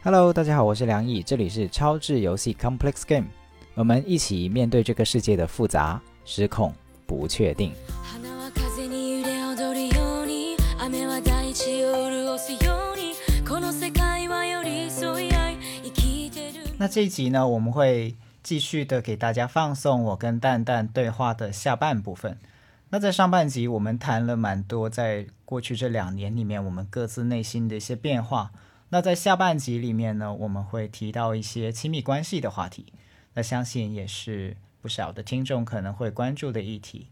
Hello，大家好，我是梁毅，这里是超智游戏 Complex Game，我们一起面对这个世界的复杂、失控、不确定。那这一集呢，我们会继续的给大家放送我跟蛋蛋对话的下半部分。那在上半集，我们谈了蛮多，在过去这两年里面，我们各自内心的一些变化。那在下半集里面呢，我们会提到一些亲密关系的话题，那相信也是不少的听众可能会关注的议题。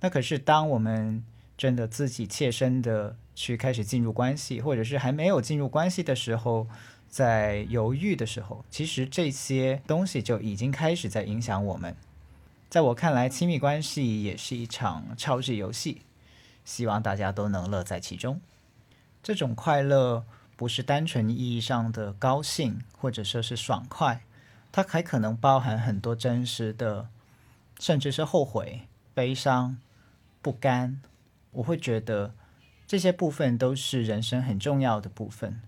那可是当我们真的自己切身的去开始进入关系，或者是还没有进入关系的时候，在犹豫的时候，其实这些东西就已经开始在影响我们。在我看来，亲密关系也是一场超智游戏，希望大家都能乐在其中。这种快乐。不是单纯意义上的高兴，或者说是爽快，它还可能包含很多真实的，甚至是后悔、悲伤、不甘。我会觉得这些部分都是人生很重要的部分。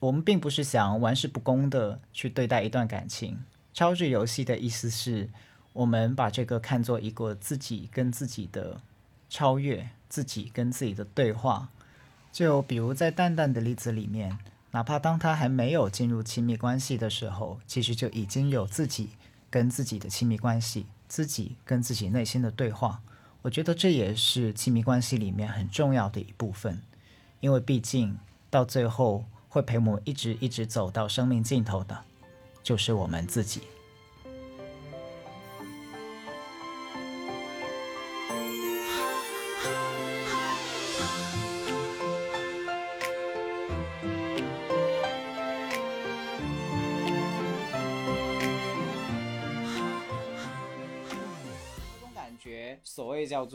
我们并不是想玩世不恭的去对待一段感情。超智游戏的意思是我们把这个看作一个自己跟自己的超越，自己跟自己的对话。就比如在蛋蛋的例子里面，哪怕当他还没有进入亲密关系的时候，其实就已经有自己跟自己的亲密关系，自己跟自己内心的对话。我觉得这也是亲密关系里面很重要的一部分，因为毕竟到最后会陪我们一直一直走到生命尽头的，就是我们自己。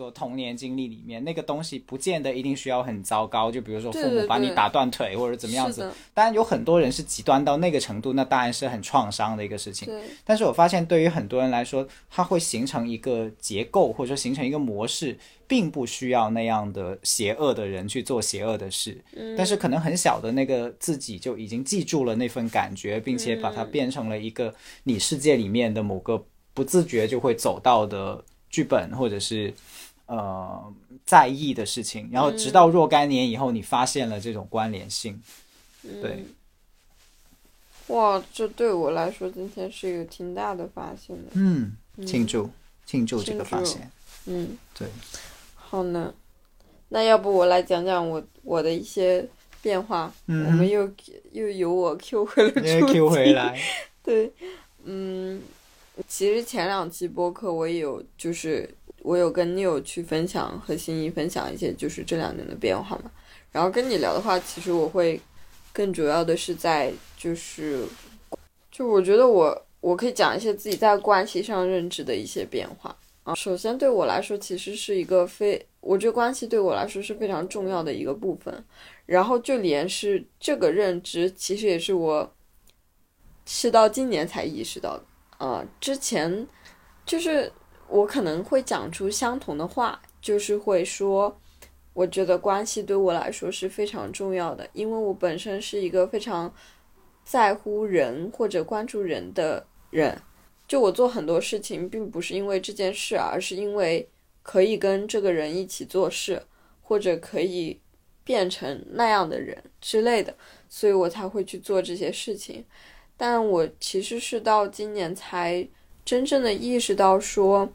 做童年经历里面那个东西，不见得一定需要很糟糕。就比如说父母把你打断腿或者怎么样子。当然有很多人是极端到那个程度，那当然是很创伤的一个事情。但是我发现对于很多人来说，它会形成一个结构，或者说形成一个模式，并不需要那样的邪恶的人去做邪恶的事。嗯。但是可能很小的那个自己就已经记住了那份感觉，并且把它变成了一个你世界里面的某个不自觉就会走到的。剧本或者是呃在意的事情，然后直到若干年以后，你发现了这种关联性，对。哇，这对我来说今天是一个挺大的发现的。嗯，庆祝庆祝这个发现。嗯，对。好呢，那要不我来讲讲我我的一些变化。嗯。我们又又由我 Q 回了主 Q 回来。对，嗯。其实前两期播客我也有，就是我有跟 New 去分享和心怡分享一些，就是这两年的变化嘛。然后跟你聊的话，其实我会更主要的是在就是，就我觉得我我可以讲一些自己在关系上认知的一些变化啊。首先对我来说，其实是一个非，我觉得关系对我来说是非常重要的一个部分。然后就连是这个认知，其实也是我是到今年才意识到的。啊，之前就是我可能会讲出相同的话，就是会说，我觉得关系对我来说是非常重要的，因为我本身是一个非常在乎人或者关注人的人。就我做很多事情，并不是因为这件事，而是因为可以跟这个人一起做事，或者可以变成那样的人之类的，所以我才会去做这些事情。但我其实是到今年才真正的意识到，说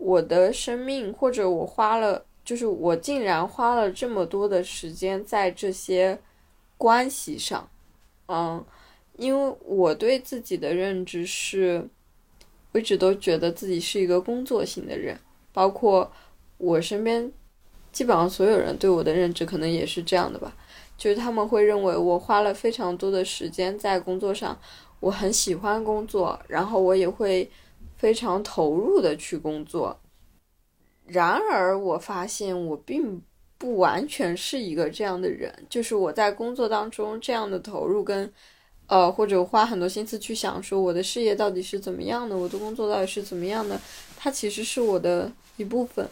我的生命或者我花了，就是我竟然花了这么多的时间在这些关系上，嗯，因为我对自己的认知是，我一直都觉得自己是一个工作型的人，包括我身边基本上所有人对我的认知可能也是这样的吧。就是他们会认为我花了非常多的时间在工作上，我很喜欢工作，然后我也会非常投入的去工作。然而，我发现我并不完全是一个这样的人，就是我在工作当中这样的投入跟，呃，或者花很多心思去想说我的事业到底是怎么样的，我的工作到底是怎么样的，它其实是我的一部分。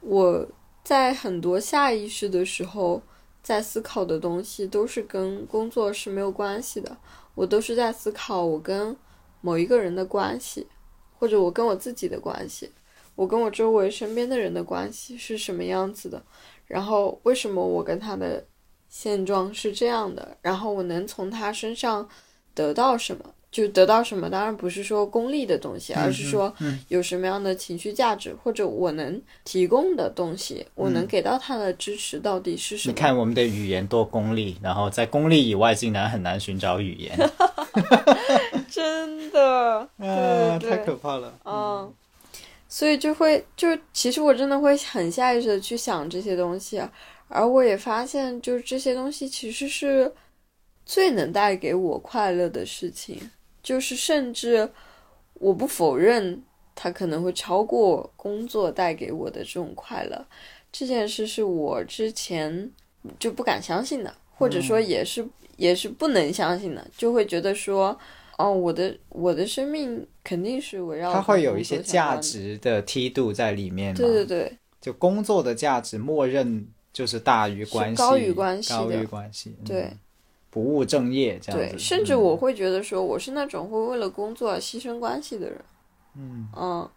我在很多下意识的时候。在思考的东西都是跟工作是没有关系的，我都是在思考我跟某一个人的关系，或者我跟我自己的关系，我跟我周围身边的人的关系是什么样子的，然后为什么我跟他的现状是这样的，然后我能从他身上得到什么。就得到什么，当然不是说功利的东西，而是说有什么样的情绪价值，或者我能提供的东西，我能给到他的支持到底是什么？你看我们的语言多功利，然后在功利以外，竟然很难寻找语言，真的，啊，太可怕了。嗯，所以就会就其实我真的会很下意识的去想这些东西，而我也发现，就是这些东西其实是最能带给我快乐的事情。就是甚至，我不否认它可能会超过工作带给我的这种快乐。这件事是我之前就不敢相信的，或者说也是也是不能相信的，就会觉得说，哦，我的我的生命肯定是围绕它会有一些价值的梯度在里面。对对对，就工作的价值，默认就是大于关系，高于关系，高于关系，对。不务正业这样子，对，甚至我会觉得说，我是那种会为了工作而牺牲关系的人。嗯嗯，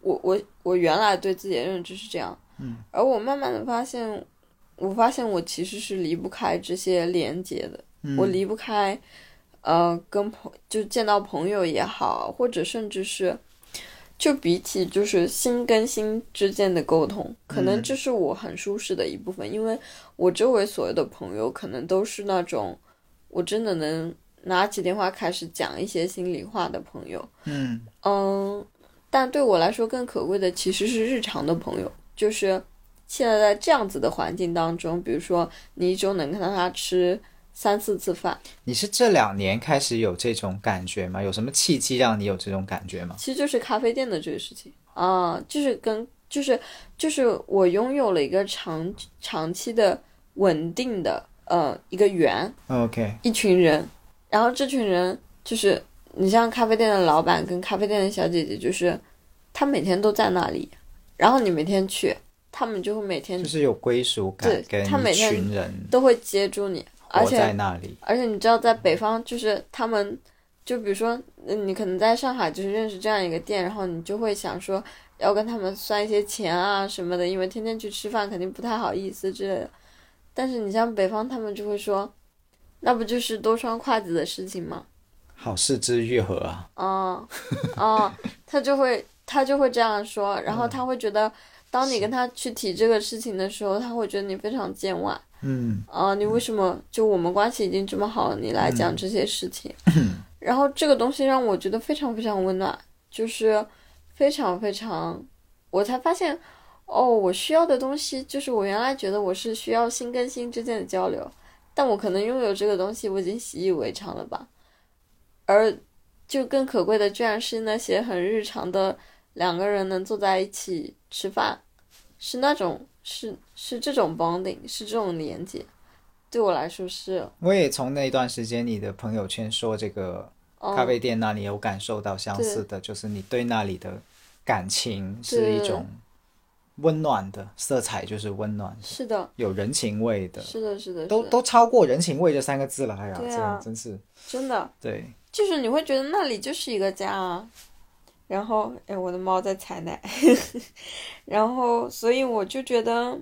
我我我原来对自己的认知是这样，嗯，而我慢慢的发现，我发现我其实是离不开这些连接的，我离不开，呃，跟朋就见到朋友也好，或者甚至是，就比起就是心跟心之间的沟通，可能这是我很舒适的一部分，因为。我周围所有的朋友可能都是那种，我真的能拿起电话开始讲一些心里话的朋友。嗯嗯，但对我来说更可贵的其实是日常的朋友，就是现在在这样子的环境当中，比如说你一周能看到他吃三四次饭。你是这两年开始有这种感觉吗？有什么契机让你有这种感觉吗？其实就是咖啡店的这个事情啊，就是跟就是就是我拥有了一个长长期的。稳定的呃一个圆，OK，一群人，然后这群人就是你像咖啡店的老板跟咖啡店的小姐姐，就是他每天都在那里，然后你每天去，他们就会每天就是有归属感，对，他每天都会接住你，而且在那里，而且你知道在北方就是他们，就比如说你可能在上海就是认识这样一个店，然后你就会想说要跟他们算一些钱啊什么的，因为天天去吃饭肯定不太好意思之类的。但是你像北方，他们就会说，那不就是多双筷子的事情吗？好事之愈合啊！哦，哦，他就会他就会这样说，然后他会觉得，当你跟他去提这个事情的时候，他会觉得你非常见外。嗯。啊，你为什么就我们关系已经这么好了，你来讲这些事情？然后这个东西让我觉得非常非常温暖，就是非常非常，我才发现。哦，我需要的东西就是我原来觉得我是需要心跟心之间的交流，但我可能拥有这个东西，我已经习以为常了吧。而就更可贵的，居然是那些很日常的两个人能坐在一起吃饭，是那种是是这种 bonding，是这种连接，对我来说是。我也从那段时间你的朋友圈说这个咖啡店那里有感受到相似的，就是你对那里的感情是一种。温暖的色彩就是温暖，是的，有人情味的，是的，是的，都都超过人情味这三个字了。哎呀，这真是真的，对，就是你会觉得那里就是一个家啊。然后，哎，我的猫在采奶，然后，所以我就觉得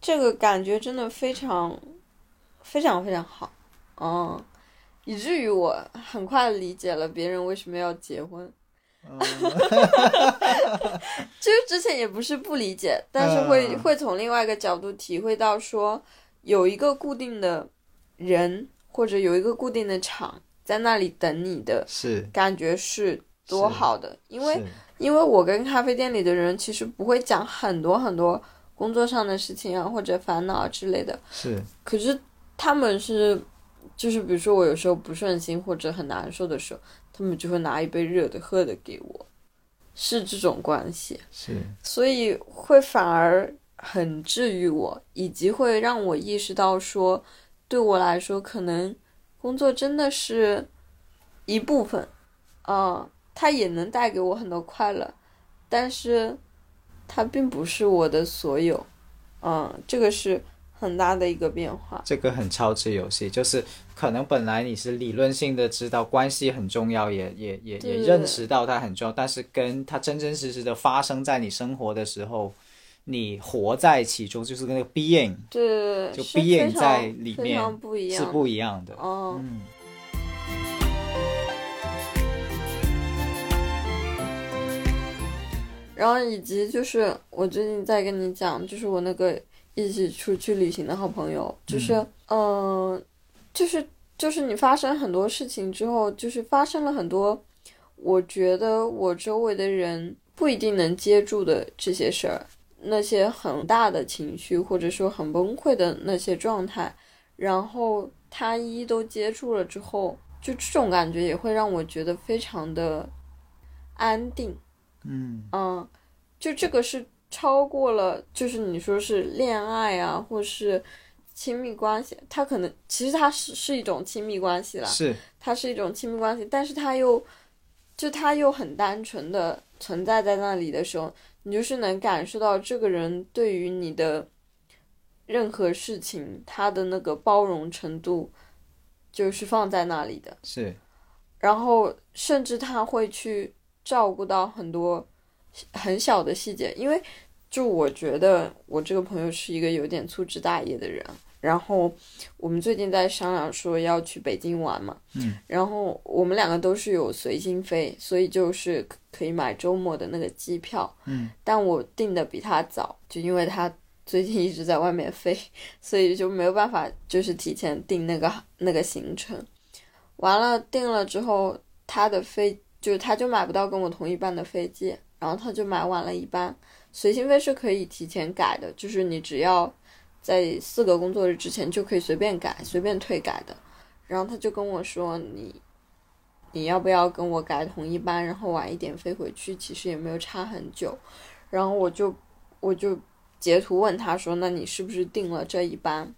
这个感觉真的非常非常非常好，嗯，以至于我很快理解了别人为什么要结婚。哈哈哈哈哈！其实之前也不是不理解，但是会会从另外一个角度体会到，说有一个固定的人或者有一个固定的场在那里等你的，是感觉是多好的。因为因为我跟咖啡店里的人其实不会讲很多很多工作上的事情啊或者烦恼之类的，是。可是他们是，就是比如说我有时候不顺心或者很难受的时候。他们就会拿一杯热的喝的给我，是这种关系，是，所以会反而很治愈我，以及会让我意识到说，对我来说，可能工作真的是一部分，啊，它也能带给我很多快乐，但是它并不是我的所有，嗯，这个是很大的一个变化。这个很超值游戏，就是可能本来你是理论性的知道关系很重要，也也也也认识到它很重要，但是跟它真真实实的发生在你生活的时候，你活在其中，就是那个 being 对，就是非 being 在里面常不一样。是不一样的。嗯，然后以及就是我最近在跟你讲，就是我那个一起出去旅行的好朋友，就是嗯、呃就是就是你发生很多事情之后，就是发生了很多，我觉得我周围的人不一定能接住的这些事儿，那些很大的情绪或者说很崩溃的那些状态，然后他一一都接住了之后，就这种感觉也会让我觉得非常的安定。嗯嗯，就这个是超过了，就是你说是恋爱啊，或是亲密关系，它可能其实它是是一种亲密关系啦，是它是一种亲密关系，但是它又就它又很单纯的存在在那里的时候，你就是能感受到这个人对于你的任何事情，他的那个包容程度就是放在那里的。是，然后甚至他会去照顾到很多很小的细节，因为就我觉得我这个朋友是一个有点粗枝大叶的人，然后我们最近在商量说要去北京玩嘛，嗯，然后我们两个都是有随心飞，所以就是可可以买周末的那个机票，嗯，但我订的比他早，就因为他最近一直在外面飞，所以就没有办法就是提前订那个那个行程。完了订了之后，他的飞就是他就买不到跟我同一班的飞机，然后他就买晚了一班。随心飞是可以提前改的，就是你只要在四个工作日之前就可以随便改、随便退改的。然后他就跟我说你。你要不要跟我改同一班，然后晚一点飞回去？其实也没有差很久。然后我就我就截图问他说：“那你是不是订了这一班？”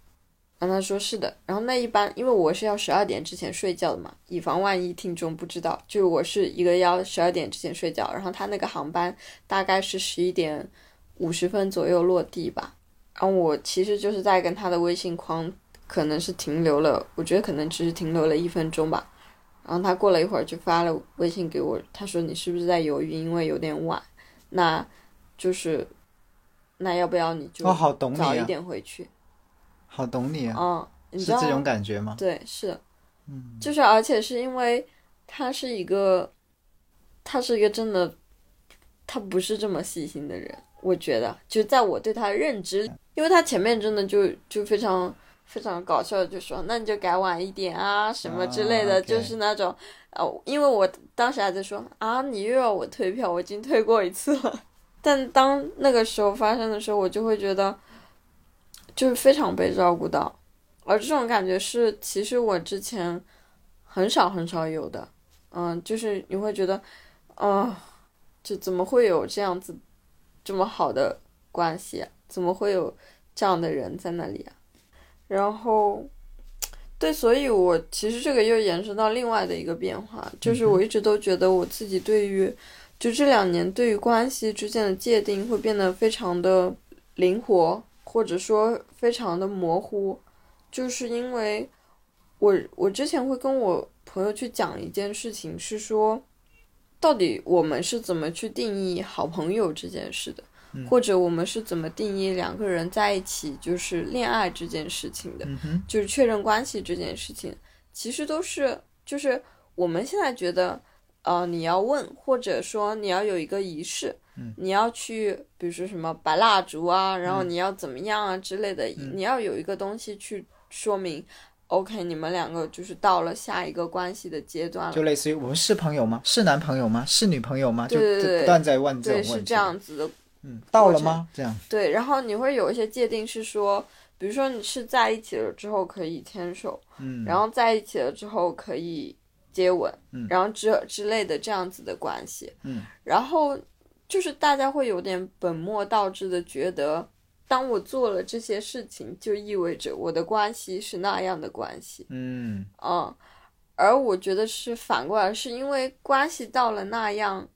然后他说是的。然后那一般，因为我是要十二点之前睡觉的嘛，以防万一听众不知道，就是我是一个要十二点之前睡觉，然后他那个航班大概是十一点五十分左右落地吧。然后我其实就是在跟他的微信框可能是停留了，我觉得可能只是停留了一分钟吧。然后他过了一会儿就发了微信给我，他说你是不是在犹豫，因为有点晚，那就是那要不要你就早一啊，点回去？好懂你啊，嗯，你知道是这种感觉吗？对，是，嗯，就是而且是因为他是一个，他是一个真的，他不是这么细心的人，我觉得，就在我对他的认知，因为他前面真的就就非常非常搞笑就说，那你就改晚一点啊，什么之类的，就是那种，呃，因为我当时还在说啊，你又要我退票，我已经退过一次了，但当那个时候发生的时候，我就会觉得，就是非常被照顾到。而这种感觉是，其实我之前很少很少有的，嗯，就是你会觉得，啊、就怎么会有这样子这么好的关系啊？怎么会有这样的人在那里啊？然后，对，所以我其实这个又延伸到另外的一个变化，就是我一直都觉得我自己对于，就这两年对于关系之间的界定会变得非常的灵活，或者说非常的模糊。就是因为我我之前会跟我朋友去讲一件事情，是说到底我们是怎么去定义好朋友这件事的，或者我们是怎么定义两个人在一起就是恋爱这件事情的，嗯，就是确认关系这件事情，其实都是就是我们现在觉得，呃，你要问，或者说你要有一个仪式，嗯你要去，比如说什么摆蜡烛啊，然后你要怎么样啊之类的，嗯你要有一个东西去说明，OK，你们两个就是到了下一个关系的阶段了。就类似于我们是朋友吗？是男朋友吗？是女朋友吗？就不断在问这对，种问题。是这样子的嗯，到了吗？这样，对，然后你会有一些界定是说，比如说你是在一起了之后可以牵手，嗯，然后在一起了之后可以接吻，嗯。然后之之类的这样子的关系，嗯，然后就是大家会有点本末倒置的觉得，当我做了这些事情，就意味着我的关系是那样的关系，嗯。嗯，而我觉得是反过来，是因为关系到了那样，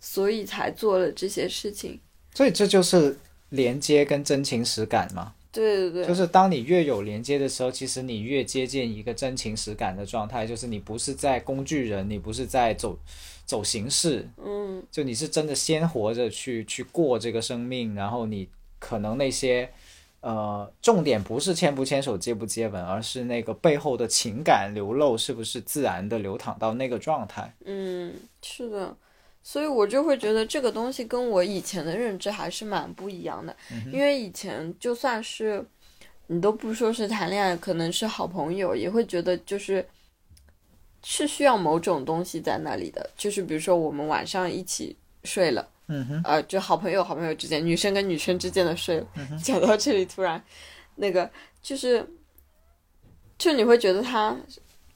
所以才做了这些事情。所以这就是连接跟真情实感嘛。对对对，就是当你越有连接的时候，其实你越接近一个真情实感的状态，就是你不是在工具人，你不是在走走形式，嗯。就你是真的鲜活着去去过这个生命，然后你可能那些呃重点不是牵不牵手、接不接吻，而是那个背后的情感流露是不是自然的流淌到那个状态。嗯，是的，所以我就会觉得这个东西跟我以前的认知还是蛮不一样的，因为以前就算是你都不说是谈恋爱，可能是好朋友，也会觉得就是是需要某种东西在那里的，就是比如说我们晚上一起睡了。嗯哼，呃，就好朋友好朋友之间，女生跟女生之间的睡了。讲到这里，突然那个就是，就你会觉得他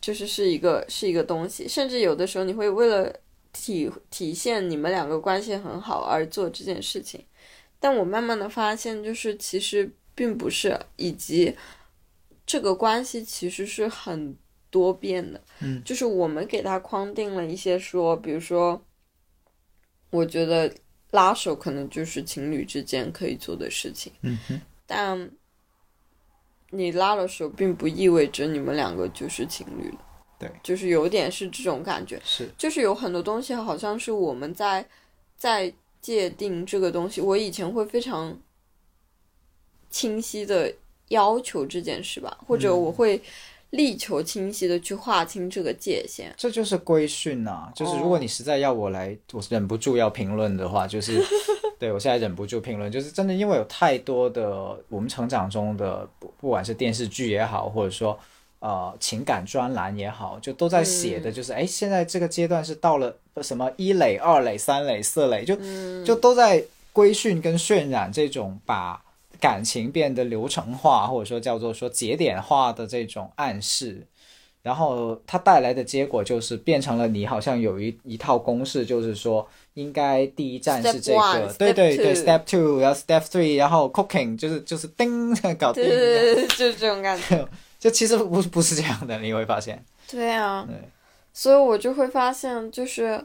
就是是一个是一个东西，甚至有的时候你会为了体体现你们两个关系很好而做这件事情。但我慢慢的发现，就是其实并不是，以及这个关系其实是很多变的。嗯，就是我们给他框定了一些说，比如说，我觉得拉手可能就是情侣之间可以做的事情，嗯哼，但你拉了手，并不意味着你们两个就是情侣了。对，就是有点是这种感觉，是，就是有很多东西好像是我们在在界定这个东西。我以前会非常清晰的要求这件事吧，或者我会力求清晰的去划清这个界限。这就是规训呐、就是如果你实在要我来，我忍不住要评论的话，就是 对我现在忍不住评论，就是真的因为有太多的我们成长中的不不管是电视剧也好，或者说呃情感专栏也好，就都在写的就是哎、诶现在这个阶段是到了什么一垒、二垒、三垒、四垒，就就都在规训跟渲染这种把感情变得流程化，或者说叫做说节点化的这种暗示。然后它带来的结果就是变成了你好像有一一套公式，就是说应该第一站是这 one, 个，对对对，step two，然后 step three，然后 cooking 就是就是叮搞定，对对对，就是这种感觉。就其实不不是这样的，你会发现，对啊，对所以我就会发现，就是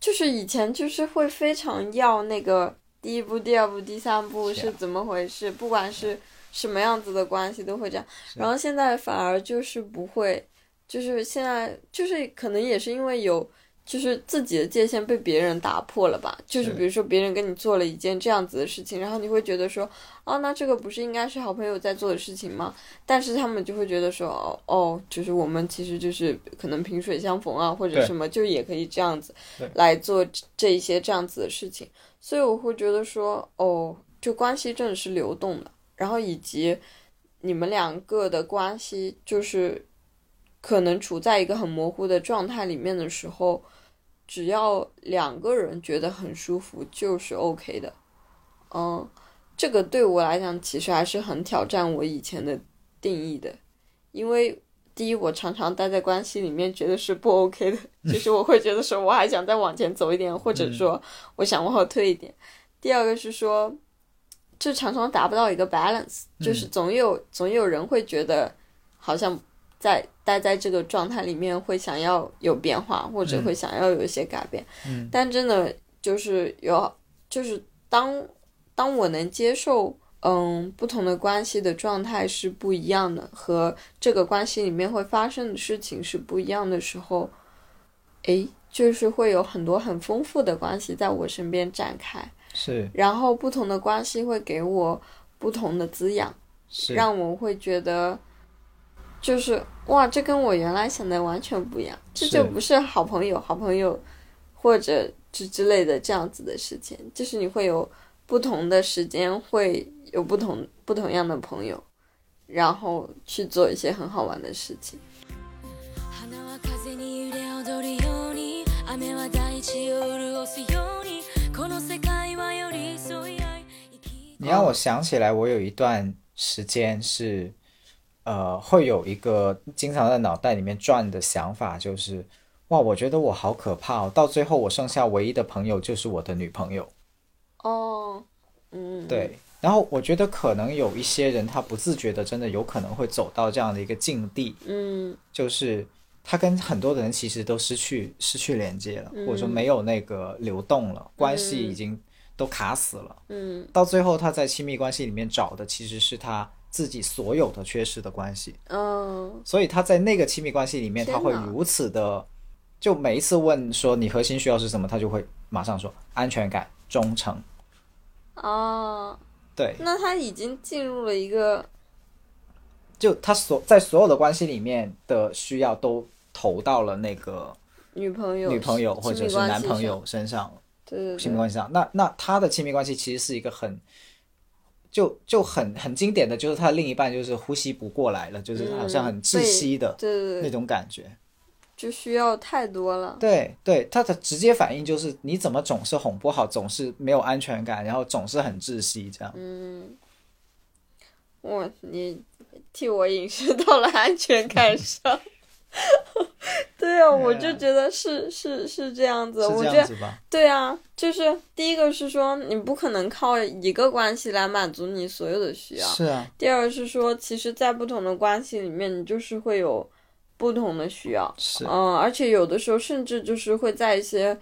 就是以前就是会非常要那个第一步、第二步、第三步是怎么回事，不管是什么样子的关系都会这样。然后现在反而就是不会，就是现在就是可能也是因为有。就是自己的界限被别人打破了吧？就是是比如说别人跟你做了一件这样子的事情，然后你会觉得说，哦，那这个不是应该是好朋友在做的事情吗？但是他们就会觉得说，哦哦，就是我们其实就是可能萍水相逢啊，或者什么，就也可以这样子来做这这一些这样子的事情。所以我会觉得说，哦，就关系真的是流动的，然后以及你们两个的关系就是可能处在一个很模糊的状态里面的时候，只要两个人觉得很舒服，就是 OK 的。嗯，这个对我来讲其实还是很挑战我以前的定义的，因为第一，我常常待在关系里面觉得是不 OK 的，就是我会觉得说我还想再往前走一点，或者说我想往后退一点。第二个是说，这常常达不到一个 balance，就是总有总有人会觉得好像在待在这个状态里面会想要有变化，或者会想要有一些改变。嗯但真的就是有，就是当当我能接受，嗯，不同的关系的状态是不一样的，和这个关系里面会发生的事情是不一样的时候，诶，就是会有很多很丰富的关系在我身边展开，是然后不同的关系会给我不同的滋养。是，让我会觉得，就是哇，这跟我原来想的完全不一样，这是就不是好朋友、好朋友或者之之类的这样子的事情，就是你会有不同的时间，会有不同不同样的朋友，然后去做一些很好玩的事情。花は風に揺れ踊るように雨は大地を潤すようにこの世界は寄り添い合い生き你让我想起来，我有一段时间是， 呃，会有一个经常在脑袋里面转的想法，就是，哇，我觉得我好可怕哦，到最后我剩下唯一的朋友就是我的女朋友。哦，嗯，对，然后我觉得可能有一些人他不自觉的，真的有可能会走到这样的一个境地，嗯。就是他跟很多的人其实都失去失去连接了，或者说嗯没有那个流动了，关系已经都卡死了。嗯。到最后，他在亲密关系里面找的其实是他自己所有的缺失的关系，嗯所以他在那个亲密关系里面，他会如此的，就每一次问说你核心需要是什么，他就会马上说安全感、忠诚。哦，对，那他已经进入了一个就他所在所有的关系里面的需要都投到了那个女朋友、女朋友或者是男朋友身上，对对对，亲密关系上。那那他的亲密关系其实是一个很。就就很很经典的就是他另一半就是呼吸不过来了，就是好像很窒息的那种感觉。就需要太多了。对对，他的直接反应就是你怎么总是哄不好，总是没有安全感，然后总是很窒息这样。嗯，我你替我引申 到了安全感上。对啊，我就觉得是是是这样子，我觉得？对啊，就是第一个是说你不可能靠一个关系来满足你所有的需要，是啊，第二个是说，其实，在不同的关系里面，你就是会有不同的需要，是。嗯，而且有的时候甚至就是会在一些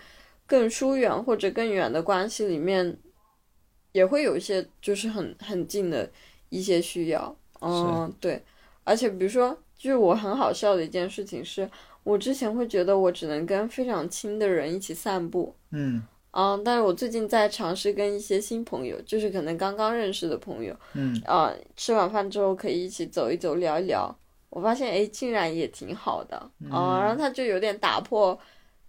更疏远或者更远的关系里面，也会有一些就是很很近的一些需要，嗯，对，而且比如说，就是我很好笑的一件事情是，我之前会觉得我只能跟非常亲的人一起散步，嗯嗯，但是我最近在尝试跟一些新朋友，就是可能刚刚认识的朋友，嗯啊、吃完饭之后可以一起走一走，聊一聊。我发现，哎，竟然也挺好的啊、然后他就有点打破，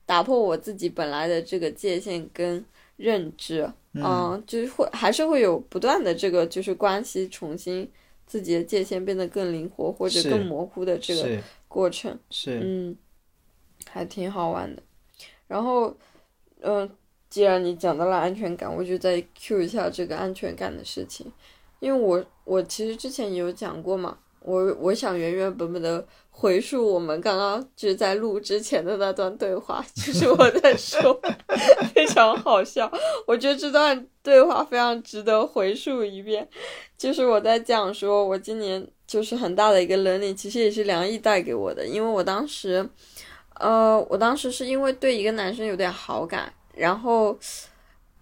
打破我自己本来的这个界限跟认知，嗯、就是会还是会有不断的这个就是关系重新自己的界限变得更灵活或者更模糊的这个过程。是，嗯，还挺好玩的。然后，嗯、既然你讲到了安全感，我就再 Q 一下这个安全感的事情，因为我我其实之前也有讲过嘛，我我想原原本本的回溯我们刚刚就是在录之前的那段对话，就是我在说，非常好笑，我觉得这段对话非常值得回溯一遍，就是我在讲说我今年就是很大的一个能力其实也是梁毅带给我的，因为我当时。呃，我当时是因为对一个男生有点好感，然后，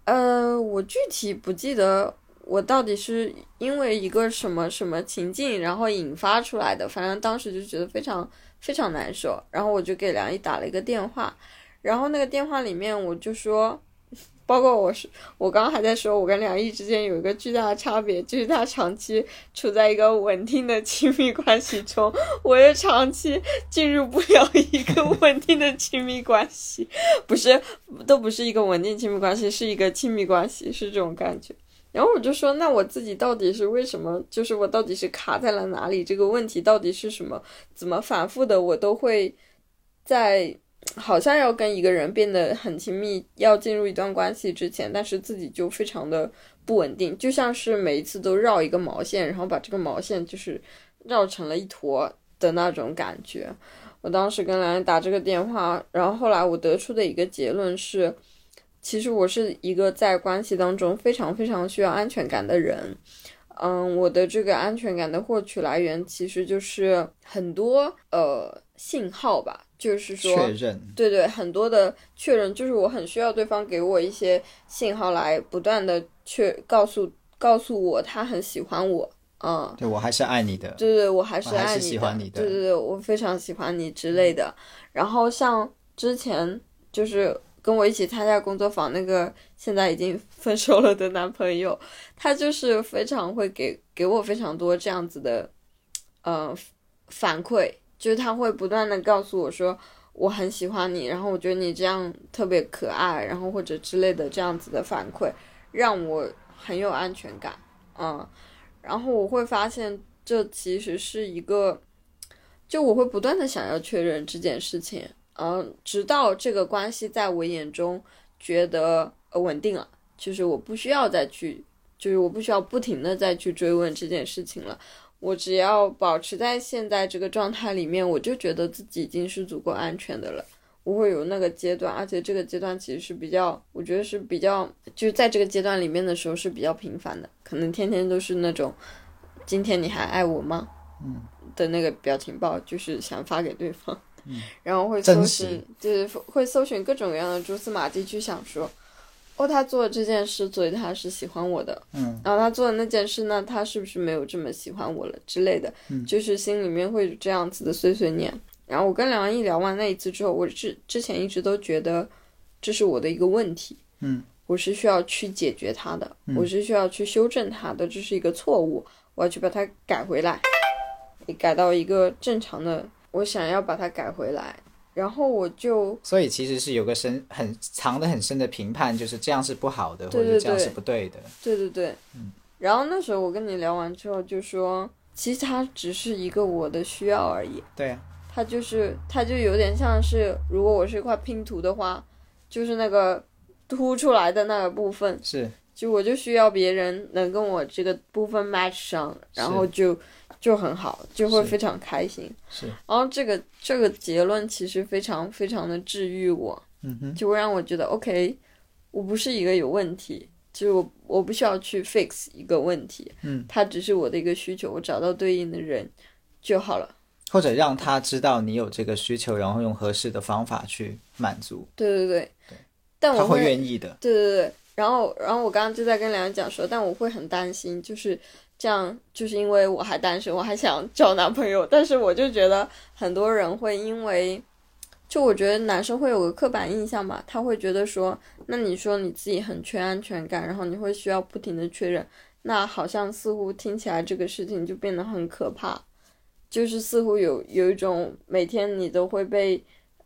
呃，我具体不记得我到底是因为一个什么什么情境，然后引发出来的，反正当时就觉得非常非常难受，然后我就给梁毅打了一个电话，然后那个电话里面我就说。包括我是，我刚刚还在说，我跟梁毅之间有一个巨大的差别，就是他长期处在一个稳定的亲密关系中，我也长期进入不了一个 稳定的亲密关系，不是，都不是一个稳定亲密关系，是一个亲密关系，是这种感觉。然后我就说，那我自己到底是为什么？就是我到底是卡在了哪里？这个问题到底是什么？怎么反复的我都会在好像要跟一个人变得很亲密，要进入一段关系之前，但是自己就非常的不稳定，就像是每一次都绕一个毛线，然后把这个毛线就是绕成了一坨的那种感觉。我当时跟兰兰打这个电话，然后后来我得出的一个结论是，其实我是一个在关系当中非常非常需要安全感的人。嗯，我的这个安全感的获取来源其实就是很多呃信号吧，就是说确认，对对，很多的确认，就是我很需要对方给我一些信号来不断的确告诉告诉我他很喜欢我，嗯，对我还是爱你的。对对，我还是我还是爱你喜欢你的对对对，我非常喜欢你之类的。然后像之前就是跟我一起参加工作坊那个现在已经分手了的男朋友，他就是非常会给给我非常多这样子的，呃，反馈，就是他会不断的告诉我说我很喜欢你，然后我觉得你这样特别可爱，然后或者之类的这样子的反馈，让我很有安全感，嗯，然后我会发现这其实是一个，就我会不断的想要确认这件事情，嗯，直到这个关系在我眼中觉得呃稳定了，就是我不需要再去，就是我不需要不停的再去追问这件事情了。我只要保持在现在这个状态里面，我就觉得自己已经是足够安全的了。我会有那个阶段，而且这个阶段其实是比较，我觉得是比较，就是在这个阶段里面的时候是比较频繁的，可能天天都是那种，今天你还爱我吗？嗯的那个表情包，就是想发给对方，然后会搜真寻，就是会搜寻各种各样的蛛丝马迹去想说，哦，他做了这件事，所以他是喜欢我的。嗯，然后他做的那件事呢，他是不是没有这么喜欢我了之类的？嗯就是心里面会有这样子的碎碎念。然后我跟梁安一聊完那一次之后，我之之前一直都觉得这是我的一个问题。嗯，我是需要去解决它的，我是需要去修正它的，这是一个错误，我要去把它改回来，改到一个正常的，我想要把它改回来。然后我就所以其实是有个深很藏的很深的评判，就是这样是不好的，对对或者这样是不对的。对对对，然后那时候我跟你聊完之后就说，其实它只是一个我的需要而已，对啊，它就是它就有点像是，如果我是一块拼图的话，就是那个凸出来的那个部分，是就我就需要别人能跟我这个部分 match 上，然后就就很好，就会非常开心。是，然后这个这个结论其实非常非常的治愈我，嗯哼，就会让我觉得 OK，我不是一个有问题，就是我我不需要去 fix 一个问题，嗯，它只是我的一个需求，我找到对应的人就好了。或者让他知道你有这个需求，然后用合适的方法去满足，对对对，但我他会愿意的。对对对，然后然后我刚刚就在跟梁讲说，但我会很担心，就是这样，就是因为我还单身，我还想找男朋友，但是我就觉得很多人会因为，就我觉得男生会有个刻板印象吧，他会觉得说，那你说你自己很缺安全感，然后你会需要不停的确认，那好像似乎听起来这个事情就变得很可怕，就是似乎有有一种每天你都会被，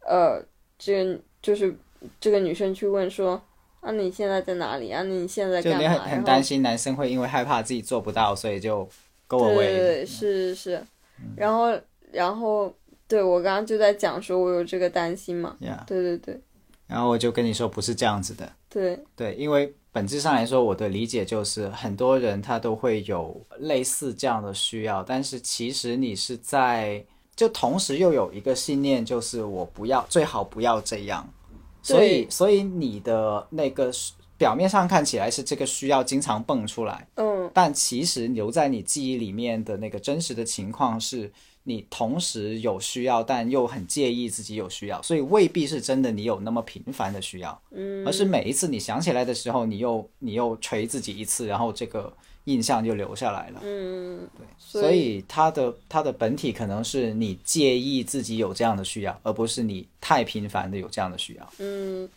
呃，这就是这个女生去问说。啊，你现在在哪里啊？你现在就干嘛？你很很担心男生会因为害怕自己做不到，所以就 go 对 away。对对，是是，然后然后对我刚刚就在讲说我有这个担心嘛，Yeah，对对对然后我就跟你说不是这样子的，对，对，因为本质上来说，我的理解就是很多人他都会有类似这样的需要，但是其实你是在就同时又有一个信念，就是我不要，最好不要这样。所以，所以你的那个表面上看起来是这个需要经常蹦出来，嗯。但其实留在你记忆里面的那个真实的情况是，你同时有需要，但又很介意自己有需要，所以未必是真的你有那么频繁的需要，嗯，而是每一次你想起来的时候，你又你又捶自己一次，然后这个印象就留下来了。嗯，对，所所以它的它的本体可能是你介意自己有这样的需要，而不是你太频繁的有这样的需要。嗯，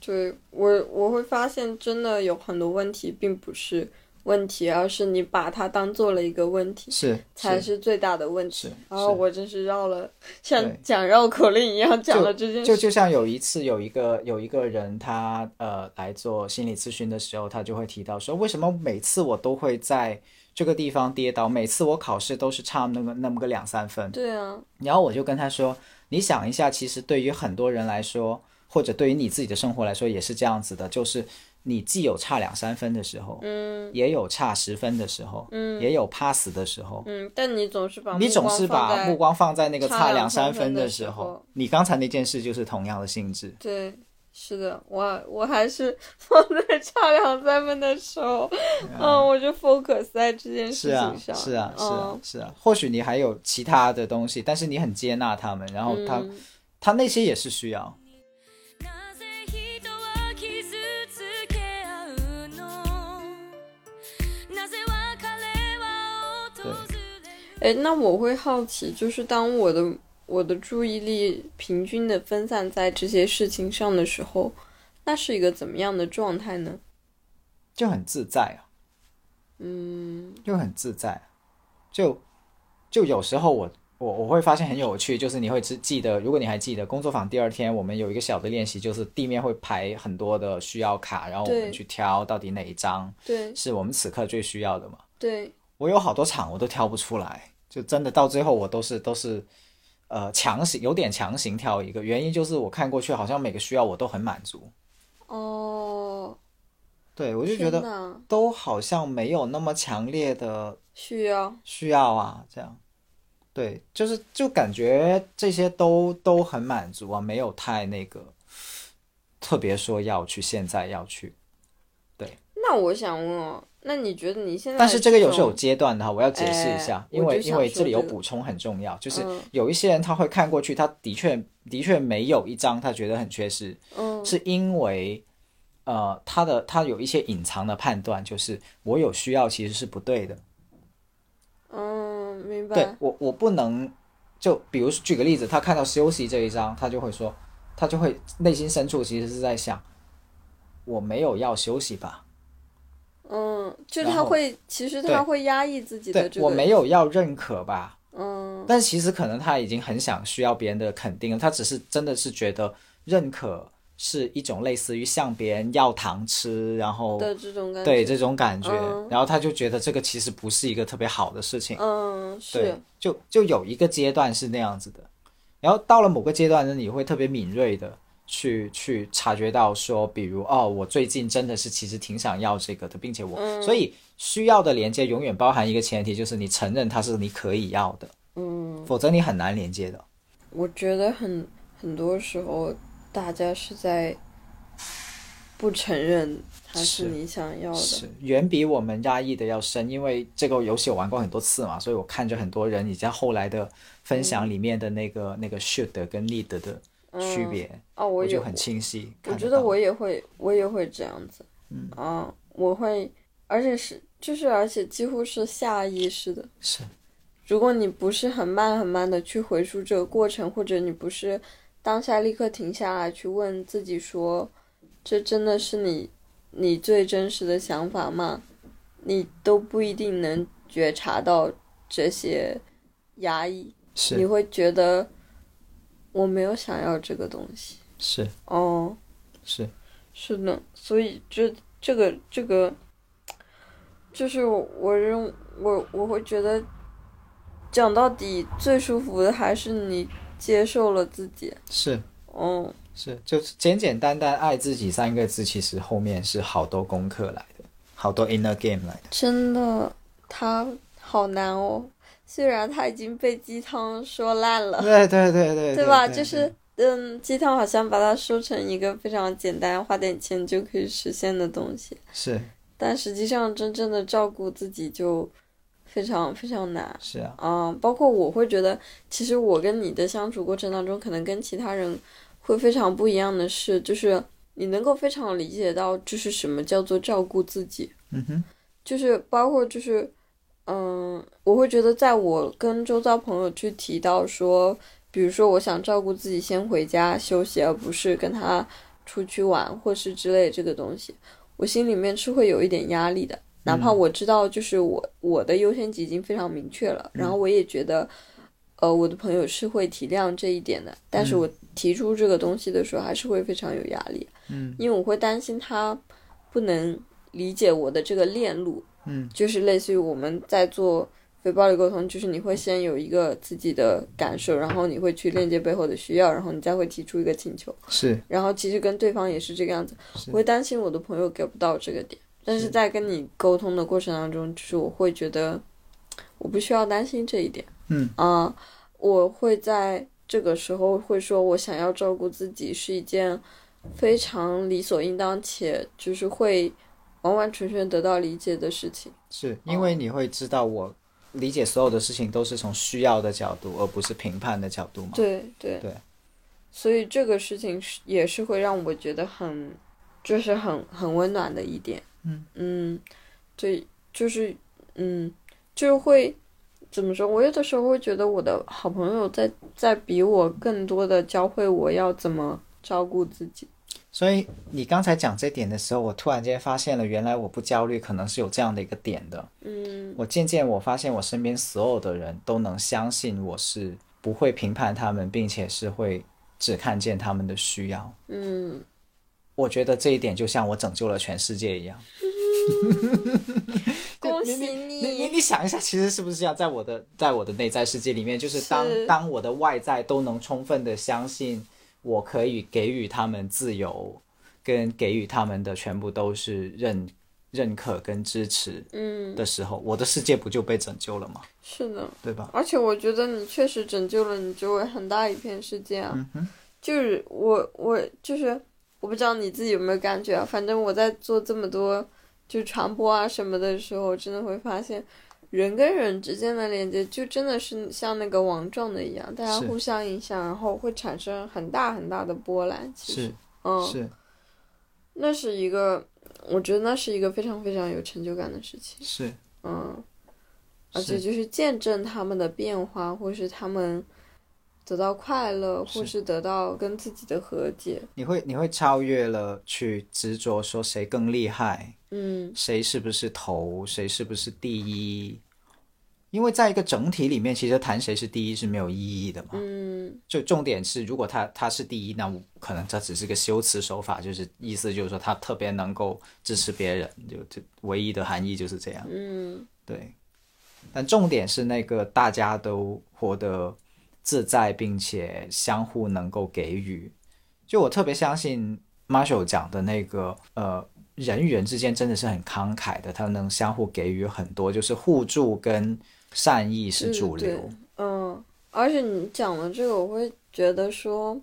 对我我会发现真的有很多问题并不是问题，而是你把它当做了一个问题。是才是最大的问题。然后我真是绕了，像讲绕口令一样讲了这件事。就就像有一次有一个有一个人他呃来做心理咨询的时候，他就会提到说，为什么每次我都会在这个地方跌倒，每次我考试都是差那么那么个两三分。对啊，然后我就跟他说，你想一下，其实对于很多人来说，或者对于你自己的生活来说，也是这样子的，就是你既有差两三分的时候，嗯也有差十分的时候，嗯也有怕死的时候。嗯，但你总是把你总是把目光放在那个差两三三分分的时候候，你刚才那件事就是同样的性质。对，是的，我我还是放在差两三分的时候，嗯，我就 focus 在这件事是啊情，上。是啊，是啊嗯，是啊。或许你还有其他的东西，但是你很接纳他们，然后他、嗯他那些也是需要。哎，那我会好奇，就是当我的我的注意力平均的分散在这些事情上的时候，那是一个怎么样的状态呢？就很自在啊，嗯就很自在，就就有时候我我我会发现很有趣，就是你会只记得，如果你还记得工作坊第二天我们有一个小的练习，就是地面会排很多的需要卡，然后我们去挑到底哪一张对是我们此刻最需要的嘛。对，我有好多场我都挑不出来，就真的到最后我都是都是呃强行有点强行挑一个，原因就是我看过去好像每个需要我都很满足，哦，对我就觉得都好像没有那么强烈的需要，需要啊，这样，对，就是就感觉这些都都很满足啊，没有太那个特别说要去现在要去，对。那我想问哦，那你觉得你现在但是这个有是有阶段的哈，我要解释一下，哎因为因为这里有补充很重要，就是嗯有一些人他会看过去，他的确的确没有一张他觉得很缺失，嗯是因为呃，他的他有一些隐藏的判断，就是我有需要其实是不对的。嗯，明白对。我我不能就比如举个例子，他看到休息这一张，他就会说，他就会内心深处其实是在想，我没有要休息吧？嗯，就他会，其实他会压抑自己的这个。对我没有要认可吧？嗯但其实可能他已经很想需要别人的肯定了，他只是真的是觉得认可是一种类似于向别人要糖吃，然后的这种感觉。对这种感觉，嗯然后他就觉得这个其实不是一个特别好的事情。嗯，对是，，就就有一个阶段是那样子的，然后到了某个阶段呢，你会特别敏锐的去去察觉到说，比如哦，我最近真的是其实挺想要这个的，并且我、嗯所以需要的连接永远包含一个前提，就是你承认它是你可以要的，嗯，否则你很难连接的。我觉得很很多时候大家是在不承认它是是你想要的。是远比我们压抑的要深，因为这个游戏我玩过很多次嘛，所以我看着很多人以及后来的分嗯享里面的那个、那个 should 跟 need 的区别，哦，我就很清晰我。觉得我也会，我也会这样子。嗯啊，我会，而且是就是，而且几乎是下意识的。是如果你不是很慢很慢的去回溯这个过程，或者你不是当下立刻停下来去问自己说，这真的是你你最真实的想法吗？你都不一定能觉察到这些压抑，你会觉得我没有想要这个东西。是哦，是，是的，所以这这个这个，就是我认我我会觉得，讲到底最舒服的还是你接受了自己。是嗯，是，就是简简单单爱自己三个字，其实后面是好多功课来的，好多 inner game 来的。真的，他好难哦。虽然他已经被鸡汤说烂了，对对对对，对吧？就是嗯，鸡汤好像把它说成一个非常简单，花点钱就可以实现的东西。是但实际上，真正的照顾自己就非常非常难。是啊，嗯，包括我会觉得，其实我跟你的相处过程当中，可能跟其他人会非常不一样的是，就是你能够非常理解到，就是什么叫做照顾自己，嗯哼，就是包括就是，嗯，我会觉得，在我跟周遭朋友去提到说，比如说我想照顾自己，先回家休息，而不是跟他出去玩或是之类这个东西，我心里面是会有一点压力的。哪怕我知道，就是我我的优先级已经非常明确了，然后我也觉得，呃，我的朋友是会体谅这一点的，但是我提出这个东西的时候，还是会非常有压力，嗯，因为我会担心他不能理解我的这个链路，嗯，就是类似于我们在做非暴力沟通，就是你会先有一个自己的感受，然后你会去链接背后的需要，然后你再会提出一个请求，是。然后其实跟对方也是这个样子，我会担心我的朋友给不到这个点，但是。在跟你沟通的过程当中，就是我会觉得我不需要担心这一点，嗯。啊、我会在这个时候会说，我想要照顾自己是一件非常理所应当且就是会完完全全得到理解的事情。是，因为你会知道我理解所有的事情都是从需要的角度，而不是评判的角度嘛。对对对，所以这个事情是也是会让我觉得很，就是很很温暖的一点。嗯嗯，对，就是嗯，就是会怎么说？我有的时候会觉得我的好朋友在在比我更多的教会我要怎么照顾自己。所以你刚才讲这点的时候，我突然间发现了，原来我不焦虑可能是有这样的一个点的。嗯我渐渐我发现，我身边所有的人都能相信我是不会评判他们，并且是会只看见他们的需要。嗯，我觉得这一点就像我拯救了全世界一样。恭喜你你你想一下，其实是不是这样？在我的在我的内在世界里面，就是当是当我的外在都能充分的相信我可以给予他们自由，跟给予他们的全部都是认认可跟支持嗯，的时候，我的世界不就被拯救了吗？是的。对吧？而且我觉得你确实拯救了你周围很大一片世界啊！嗯，就是我我就是我不知道你自己有没有感觉啊，反正我在做这么多就传播啊什么的时候，真的会发现人跟人之间的连接就真的是像那个网状的一样，大家互相影响，然后会产生很大很大的波澜。其实。是，嗯，是，那是一个，我觉得那是一个非常非常有成就感的事情。是。嗯，而且就是见证他们的变化，或是他们得到快乐，或是是得到跟自己的和解。你会你会超越了去执着说谁更厉害，嗯。谁是不是头，谁是不是第一，因为在一个整体里面，其实谈谁是第一是没有意义的嘛。嗯就重点是，如果他他是第一，那可能这只是个修辞手法，就是意思就是说他特别能够支持别人，就就唯一的含义就是这样。嗯对，但重点是那个大家都活得自在，并且相互能够给予。就我特别相信 Marshall 讲的那个，呃，人与人之间真的是很慷慨的，他能相互给予很多，就是互助跟善意是主流。嗯，而且你讲的这个，我会觉得说，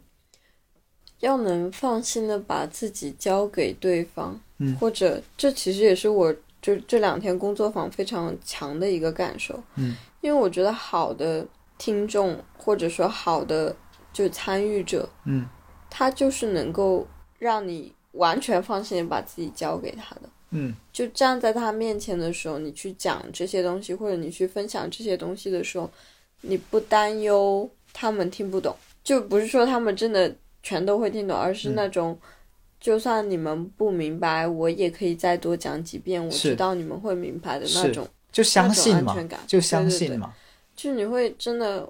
要能放心的把自己交给对方，嗯或者这其实也是我就这两天工作坊非常强的一个感受，嗯，因为我觉得好的听众或者说好的就参与者，嗯，他就是能够让你完全放心的把自己交给他的。嗯。就站在他面前的时候，你去讲这些东西，或者你去分享这些东西的时候，你不担忧他们听不懂，就不是说他们真的全都会听懂，而是嗯。那种，就算你们不明白，我也可以再多讲几遍，我知道你们会明白的那种，就相信嘛就相信嘛，就你会真的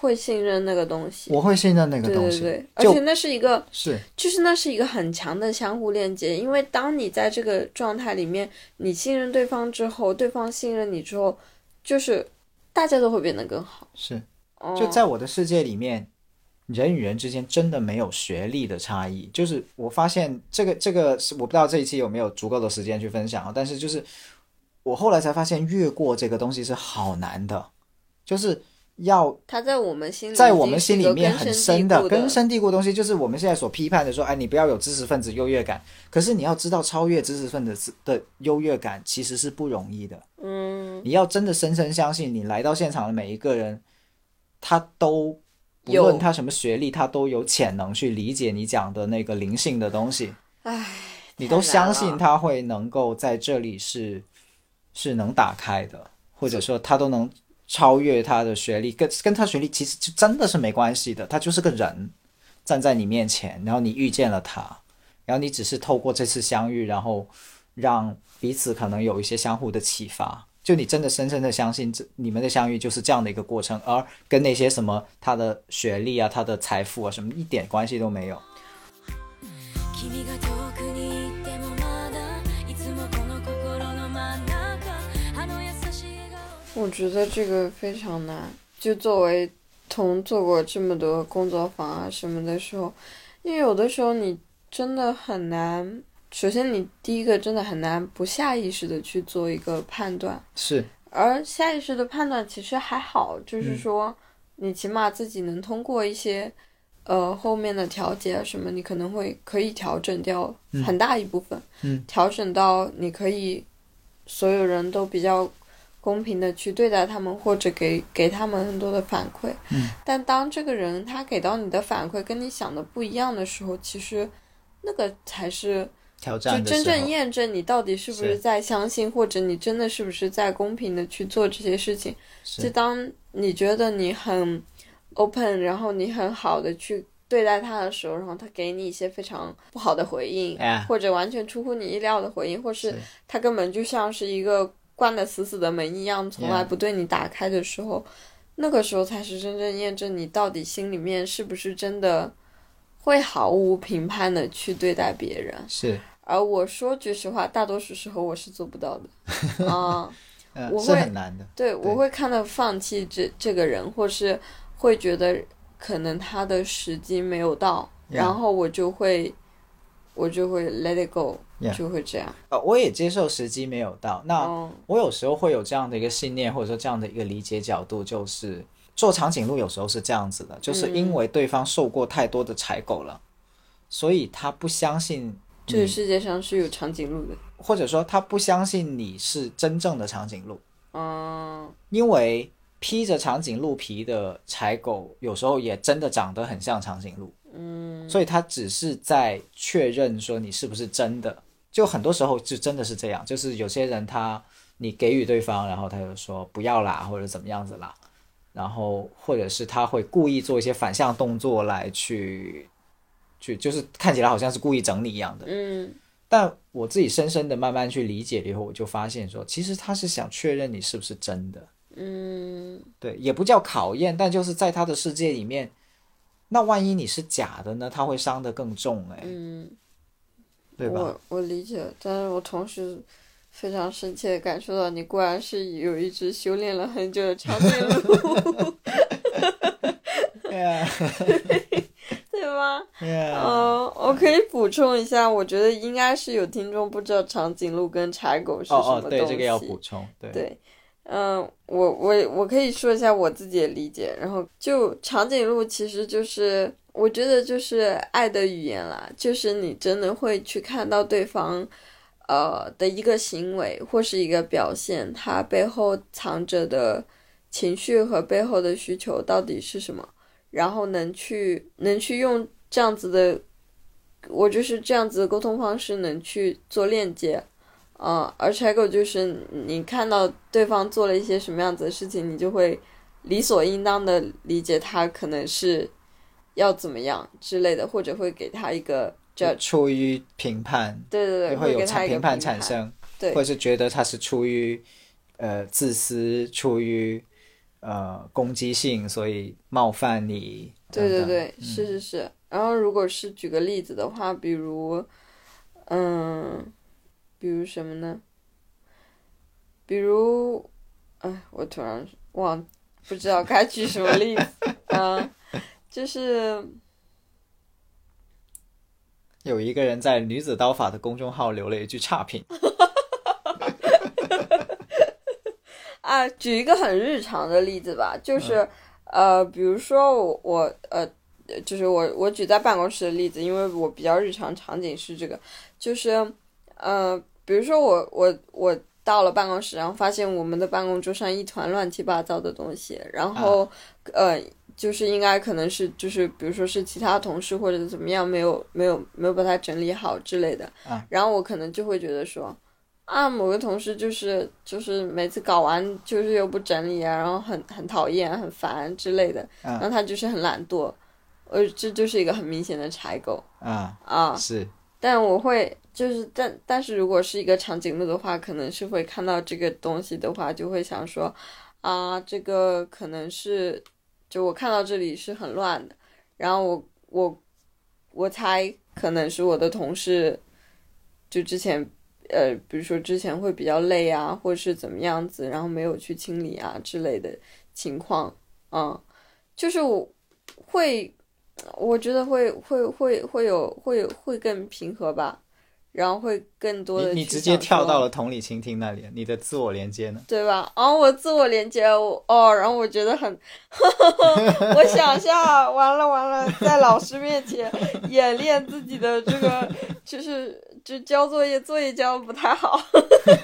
会信任那个东西。我会信任那个东西。对对对，而且那是一个是就是那是一个很强的相互链接，因为当你在这个状态里面，你信任对方之后，对方信任你之后，就是大家都会变得更好。是，哦、就在我的世界里面，人与人之间真的没有学历的差异。就是我发现这个这个是我不知道这一期有没有足够的时间去分享啊，但是就是我后来才发现，越过这个东西是好难的，就是要他在我们心里，在我们心里面很深的、根深蒂固的东西，就是我们现在所批判的说，哎，你不要有知识分子优越感。可是你要知道，超越知识分子的优越感其实是不容易的。嗯，你要真的深深相信，你来到现场的每一个人，他都不论他什么学历，他都有潜能去理解你讲的那个灵性的东西。唉，你都相信他会能够在这里是是能打开的，或者说他都能超越他的学历，跟跟他学历其实就真的是没关系的，他就是个人站在你面前，然后你遇见了他，然后你只是透过这次相遇，然后让彼此可能有一些相互的启发。就你真的深深的相信这你们的相遇就是这样的一个过程，而跟那些什么他的学历啊、他的财富啊什么一点关系都没有。我觉得这个非常难。就作为同做过这么多工作坊啊什么的时候，因为有的时候你真的很难。首先，你第一个真的很难不下意识的去做一个判断，是，而下意识的判断其实还好，就是嗯说，你起码自己能通过一些，呃，后面的调节啊什么，你可能会可以调整掉嗯很大一部分，嗯调整到你可以所有人都比较公平的去对待他们，或者给给他们很多的反馈。嗯但当这个人他给到你的反馈跟你想的不一样的时候，其实那个才是。挑战就真正验证你到底是不是是在相信，或者你真的是不是在公平的去做这些事情。就当你觉得你很 open，然后你很好的去对待他的时候，然后他给你一些非常不好的回应，哎或者完全出乎你意料的回应，或是是他根本就像是一个关的死死的门一样，从来不对你打开的时候那个时候才是真正验证你到底心里面是不是真的会毫无评判的去对待别人。是，而我说句实话，大多数时候我是做不到的。啊、嗯、我会很难的。对，我会看到放弃这这个人，或是会觉得可能他的时机没有到然后我就会我就会 let it go，、Yeah 就会这样。呃，我也接受时机没有到。那嗯我有时候会有这样的一个信念，或者说这样的一个理解角度，就是做长颈鹿有时候是这样子的，就是因为对方受过太多的柴狗了，所以他不相信这个，世界上是有长颈鹿的。或者说他不相信你是真正的长颈鹿，嗯，因为披着长颈鹿皮的柴狗有时候也真的长得很像长颈鹿。嗯，所以他只是在确认说你是不是真的。就很多时候就真的是这样，就是有些人他你给予对方，然后他就说不要啦，或者怎么样子啦，然后或者是他会故意做一些反向动作来去去，就是看起来好像是故意整你一样的。嗯但我自己深深的慢慢去理解了以后，我就发现说，其实他是想确认你是不是真的。嗯对，也不叫考验，但就是在他的世界里面，那万一你是假的呢？他会伤得更重哎、嗯，对吧？我我理解，但是我同时非常深切的感受到，你果然是有一只修炼了很久的长颈鹿，对啊，对吗？嗯，我可以补充一下，我觉得应该是有听众不知道长颈鹿跟柴狗是什哦哦，么东西。对，这个要补充，对，对，嗯，我我我可以说一下我自己的理解，然后就长颈鹿其实就是，我觉得就是爱的语言啦，就是你真的会去看到对方，呃的一个行为或是一个表现，它背后藏着的情绪和背后的需求到底是什么，然后能去能去用这样子的，我就是这样子的沟通方式能去做链接。嗯，而柴狗就是你看到对方做了一些什么样子的事情，你就会理所应当的理解他可能是要怎么样之类的，或者会给他一个就 judge，出于评判，对对对，就会有评判产生，对或者是觉得他是出于呃自私，出于呃攻击性，所以冒犯你。对对对，是是是。然后如果是举个例子的话，比如，嗯，比如什么呢？比如，哎，我突然忘，不知道该举什么例子。啊，就是有一个人在女子刀法的公众号留了一句差评，啊，举一个很日常的例子吧，就是、呃，比如说我我呃，就是我我举在办公室的例子，因为我比较日常场景是这个，就是呃，比如说我我我到了办公室，然后发现我们的办公桌上一团乱七八糟的东西，然后、呃。就是应该可能是就是比如说是其他同事或者怎么样没有没有没有把它整理好之类的，啊然后我可能就会觉得说，啊，某个同事就是就是每次搞完就是又不整理啊，然后很很讨厌、很烦之类的，嗯然后他就是很懒惰，呃，这就是一个很明显的柴狗啊，啊。是，但我会就是但但是如果是一个长颈鹿的话，可能是会看到这个东西的话，就会想说，啊，这个可能是就我看到这里是很乱的，然后我我我猜可能是我的同事就之前呃，比如说之前会比较累啊，或者是怎么样子，然后没有去清理啊之类的情况，嗯，就是我会，我觉得会会会会有会会更平和吧，然后会更多的你你直接跳到了同理倾听那里，你的自我连接呢？对吧？然后我自我连接，我哦，然后我觉得很，我想一下，完了完了，在老师面前演练自己的这个，就是就交作业，作业交的不太好。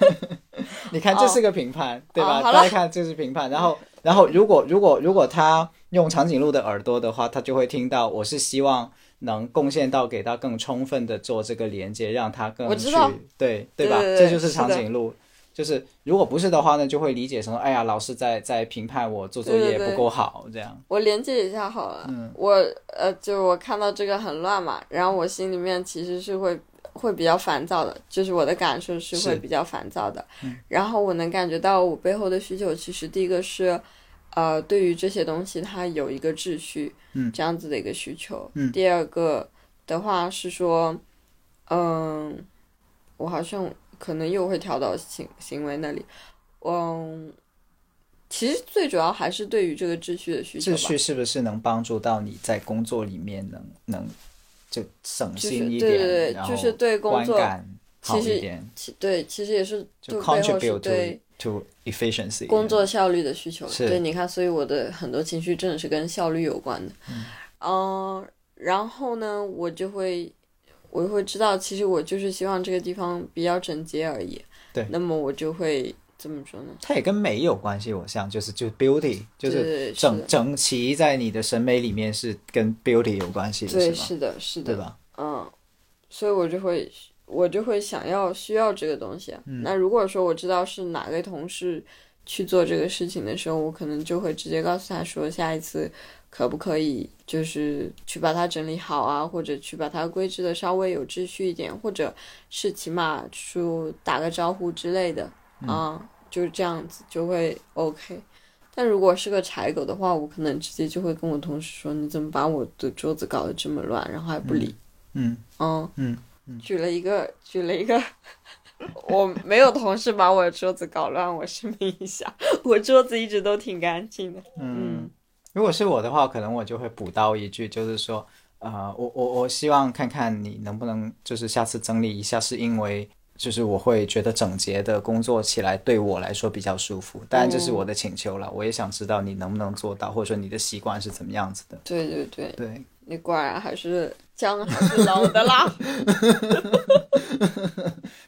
你看，这是个评判，对吧？哦大家看，这是评判。然后，然后，如果如果如果他用长颈鹿的耳朵的话，他就会听到，我是希望能贡献到给他更充分的做这个连接，让他更去我知道对对吧？对对对这就是长颈鹿。就是如果不是的话呢，就会理解成哎呀，老师在在评判我做作业不够好这样。我连接一下好了，嗯我呃，就是我看到这个很乱嘛，然后我心里面其实是会会比较烦躁的，就是我的感受是会比较烦躁的。嗯然后我能感觉到我背后的需求，其实第一个是，呃，对于这些东西它有一个秩序，嗯这样子的一个需求。嗯第二个的话是说，嗯，我好像可能又会跳到行行为那里，嗯。其实最主要还是对于这个秩序的需求吧。秩序是不是能帮助到你在工作里面能能就省就是心一点，对对对然就是后对工作其实对，其实也是就就背后是 contribute 对 to efficiency 工作效率的需求。对，你看，所以我的很多情绪真的是跟效率有关的。嗯、然后呢，我就会我会知道，其实我就是希望这个地方比较整洁而已。对那么我就会怎么说呢？它也跟美有关系，我想就是就是 beauty，就是整是整齐在你的审美里面是跟 beauty 有关系的，对？是的，是的，对吧？嗯，所以我就会我就会想要需要这个东西。那如果说我知道是哪个同事去做这个事情的时候，我可能就会直接告诉他说，下一次可不可以就是去把它整理好啊，或者去把它规制的稍微有秩序一点，或者是起码说打个招呼之类的嗯啊，就是这样子就会 OK。但如果是个柴狗的话，我可能直接就会跟我同事说：“你怎么把我的桌子搞得这么乱？”然后还不理。嗯嗯嗯举了一个，举了一个，我没有同事把我的桌子搞乱，我声明一下，我桌子一直都挺干净的。嗯。如果是我的话，可能我就会补刀一句，就是说，呃，我我我希望看看你能不能就是下次整理一下，是因为就是我会觉得整洁的工作起来对我来说比较舒服，当然这是我的请求了，我也想知道你能不能做到，或者说你的习惯是怎么样子的。对对对，对，你果然还是姜还是老的辣。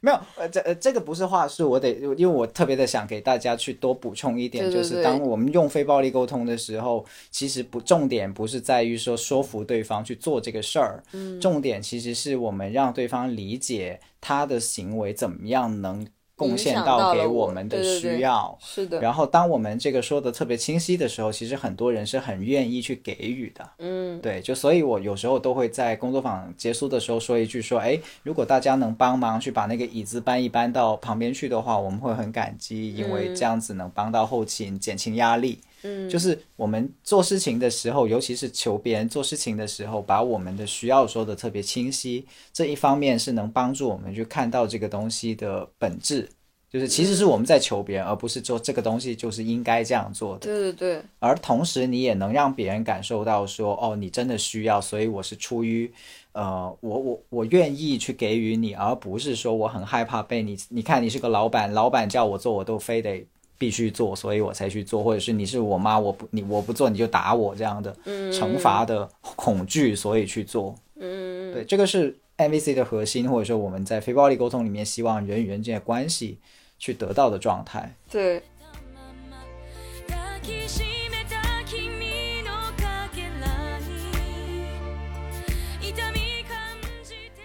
没有，呃，这呃这个不是话术，我得，因为我特别的想给大家去多补充一点，对对对就是当我们用非暴力沟通的时候，其实不重点不是在于说说服对方去做这个事儿，嗯，重点其实是我们让对方理解他的行为怎么样能贡献到给我我们的对对对需要。是的，然后，当我们这个说的特别清晰的时候，其实很多人是很愿意去给予的。嗯，对，就所以，我有时候都会在工作坊结束的时候说一句说，哎，如果大家能帮忙去把那个椅子搬一搬到旁边去的话，我们会很感激，因为这样子能帮到后勤，减轻压力。嗯，就是我们做事情的时候，尤其是求别人做事情的时候，把我们的需要说的特别清晰，这一方面是能帮助我们去看到这个东西的本质。就是其实是我们在求别人，而不是做这个东西就是应该这样做的。对对对，而同时你也能让别人感受到说，哦，你真的需要，所以我是出于，呃，我我我愿意去给予你，而不是说我很害怕被你，你看你是个老板，老板叫我做我都非得必须做，所以我才去做，或者是你是我妈，我不你我不做你就打我这样的惩罚的恐惧，所以去做。嗯，对，这个是 MVC 的核心，或者说我们在非暴力沟通里面希望人与人之间的关系去得到的状态。对，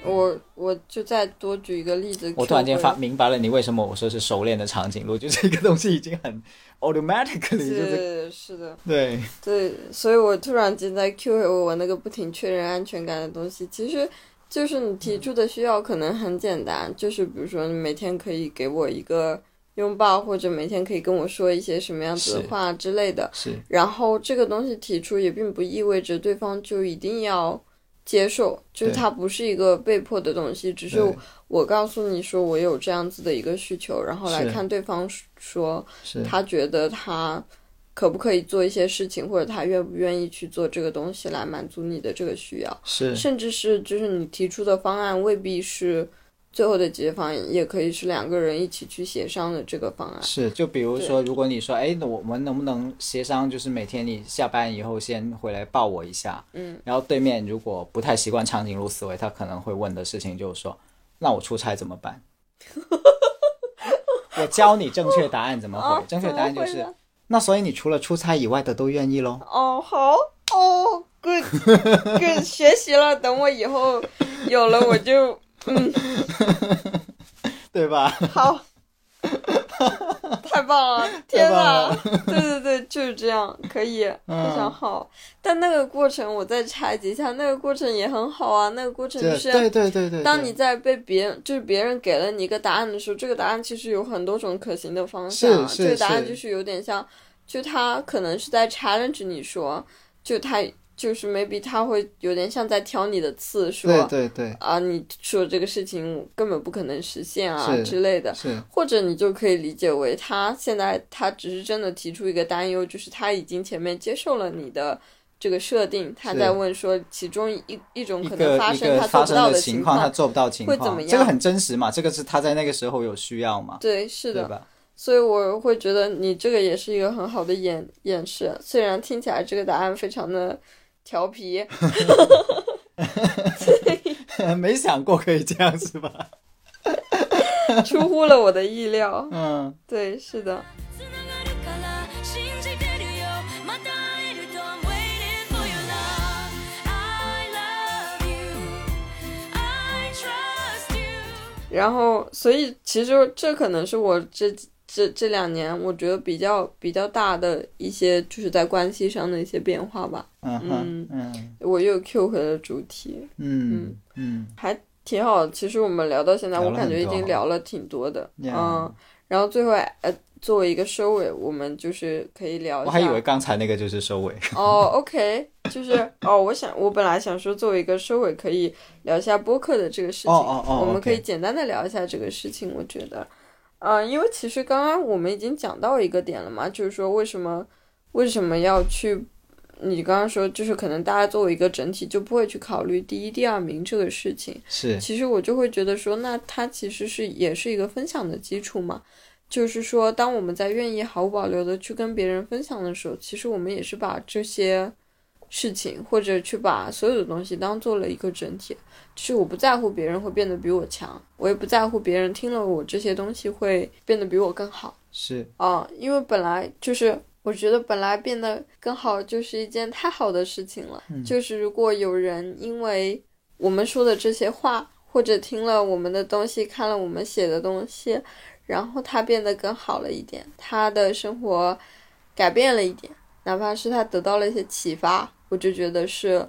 我我就再多举一个例子，我突然间发明白了你为什么我说是熟练的长颈鹿，就这个东西已经很 automatically 就是是是的，对，对，所以我突然间在 Q 回我那个不停确认安全感的东西，其实就是你提出的需要可能很简单，就是比如说你每天可以给我一个拥抱，或者每天可以跟我说一些什么样子的话之类的。是。然后这个东西提出也并不意味着对方就一定要接受，就是对。它不是一个被迫的东西，只是我告诉你说我有这样子的一个需求，然后来看对方说他觉得他可不可以做一些事情，或者他愿不愿意去做这个东西来满足你的这个需要，是。甚至是就是你提出的方案未必是最后的解决方案，也可以是两个人一起去协商的这个方案。是，就比如说，如果你说，哎，那我们能不能协商，就是每天你下班以后先回来抱我一下，嗯，然后对面如果不太习惯长颈鹿思维，他可能会问的事情就是说，那我出差怎么办？我教你正确答案怎么回，哦正确答案就是那所以你除了出差以外的都愿意喽。哦，好哦，good good，学习了。等我以后有了，我就嗯，对吧？好，太棒了！天哪了，对对对，就是这样，可以，非常好。但那个过程我再拆解一下，那个过程也很好啊。那个过程就是，对对对对对，当你在被别人，就是别人给了你一个答案的时候，这个答案其实有很多种可行的方向、这个答案就是有点像，就他可能是在 challenge 你说，就他就是 maybe 他会有点像在挑你的刺，说对对对啊，你说这个事情根本不可能实现啊之类的。是或者你就可以理解为他现在他只是真的提出一个担忧，就是他已经前面接受了你的这个设定，他在问说其中一一种可能发生他做不到的情况，他。做不到情况，会怎么样这个很真实嘛？这个是他在那个时候有需要嘛？对，是的，对吧？所以我会觉得你这个也是一个很好的演演示，虽然听起来这个答案非常的调皮，没想过可以这样是吧？ 出乎了我的意料。嗯，对，是的，つながるから信じてるよまた会えると I'm waiting for your love I love you I trust you 然后所以其实这可能是我这 这这两年我觉得比较比较大的一些就是在关系上的一些变化吧。嗯哼，嗯我又 Q 回了主题，嗯嗯还挺好。其实我们聊到现在，我感觉已经聊了挺多的。Yeah 嗯，然后最后呃，作为一个收尾，我们就是可以聊一下。我还以为刚才那个就是收尾。哦，OK，就是哦，我想我本来想说作为一个收尾，可以聊一下播客的这个事情。哦哦哦我们可以简单的聊一下这个事情。我觉得，嗯、因为其实刚刚我们已经讲到一个点了嘛，就是说为什么为什么要去。你刚刚说，就是可能大家作为一个整体，就不会去考虑第一、第二名这个事情。是，其实我就会觉得说，那它其实是也是一个分享的基础嘛。就是说，当我们在愿意毫无保留的去跟别人分享的时候，其实我们也是把这些事情或者去把所有的东西当做了一个整体。就是我不在乎别人会变得比我强，我也不在乎别人听了我这些东西会变得比我更好。是，啊，因为本来就是我觉得本来变得更好就是一件太好的事情了。就是如果有人因为我们说的这些话，或者听了我们的东西，看了我们写的东西，然后他变得更好了一点，他的生活改变了一点，哪怕是他得到了一些启发，我就觉得是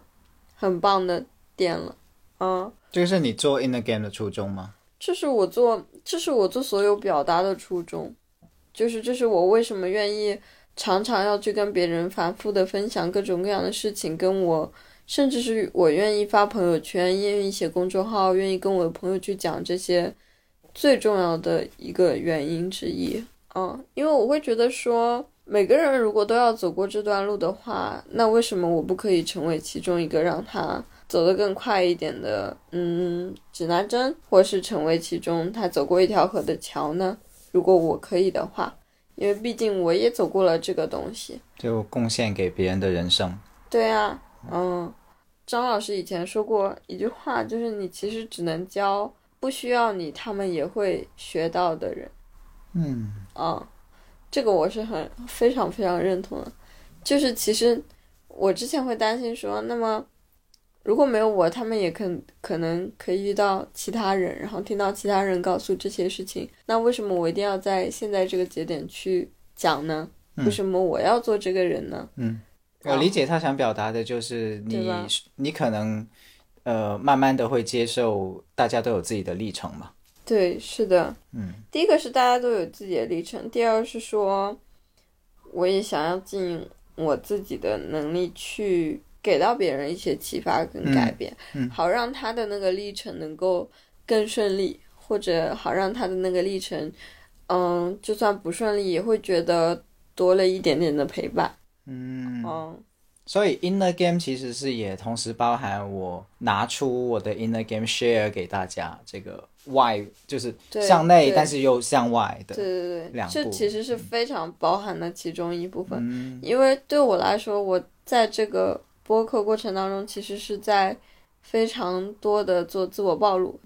很棒的点了。嗯。这个是你做 in the game 的初衷吗？这是我做，这是我做所有表达的初衷，就是这是我为什么愿意常常要去跟别人反复的分享各种各样的事情，跟我，甚至是我愿意发朋友圈，愿意写公众号，愿意跟我的朋友去讲这些，最重要的一个原因之一。嗯，因为我会觉得说，每个人如果都要走过这段路的话，那为什么我不可以成为其中一个让他走得更快一点的，嗯，指南针，或是成为其中他走过一条河的桥呢？如果我可以的话，因为毕竟我也走过了这个东西。就贡献给别人的人生。对啊，嗯，张老师以前说过一句话，就是你其实只能教不需要你，他们也会学到的人。嗯，嗯，这个我是很非常非常认同的。就是其实我之前会担心说，那么如果没有我，他们也可可能可以遇到其他人，然后听到其他人告诉这些事情。那为什么我一定要在现在这个节点去讲呢？为什么我要做这个人呢？嗯我理解他想表达的就是你，你可能呃慢慢的会接受大家都有自己的历程嘛。对，是的。嗯，第一个是大家都有自己的历程，第二是说，我也想要尽我自己的能力去给到别人一些启发跟改变，嗯好让他的那个历程能够更顺利，或者好让他的那个历程，嗯，就算不顺利，也会觉得多了一点点的陪伴。嗯，嗯，所以 inner game 其实是也同时包含我拿出我的 inner game share 给大家，这个外就是向内但是又向外的。对对对，两步这其实是非常包含的其中一部分。嗯因为对我来说，我在这个播客过程当中，其实是在非常多的做自我暴露。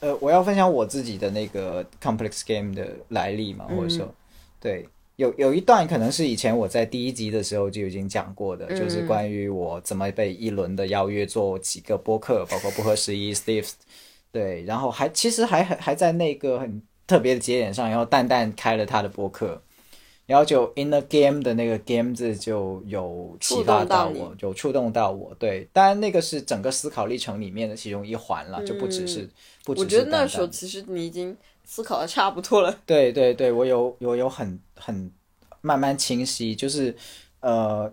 呃，我要分享我自己的那个 complex game 的来历嘛，或者说，对，有有一段可能是以前我在第一集的时候就已经讲过的，就是关于我怎么被一轮的邀约做几个播客，包括不合时宜 Steve，对，然后还其实还还还在那个很特别的节点上，然后蛋蛋开了他的播客。然后就 in the game 的那个 game 字就有启发到我，有触动到我。对，当然那个是整个思考历程里面的其中一环了，就不只是不只是我觉得那时候其实你已经思考的差不多了。对对对，我有我有很很慢慢清晰，就是呃，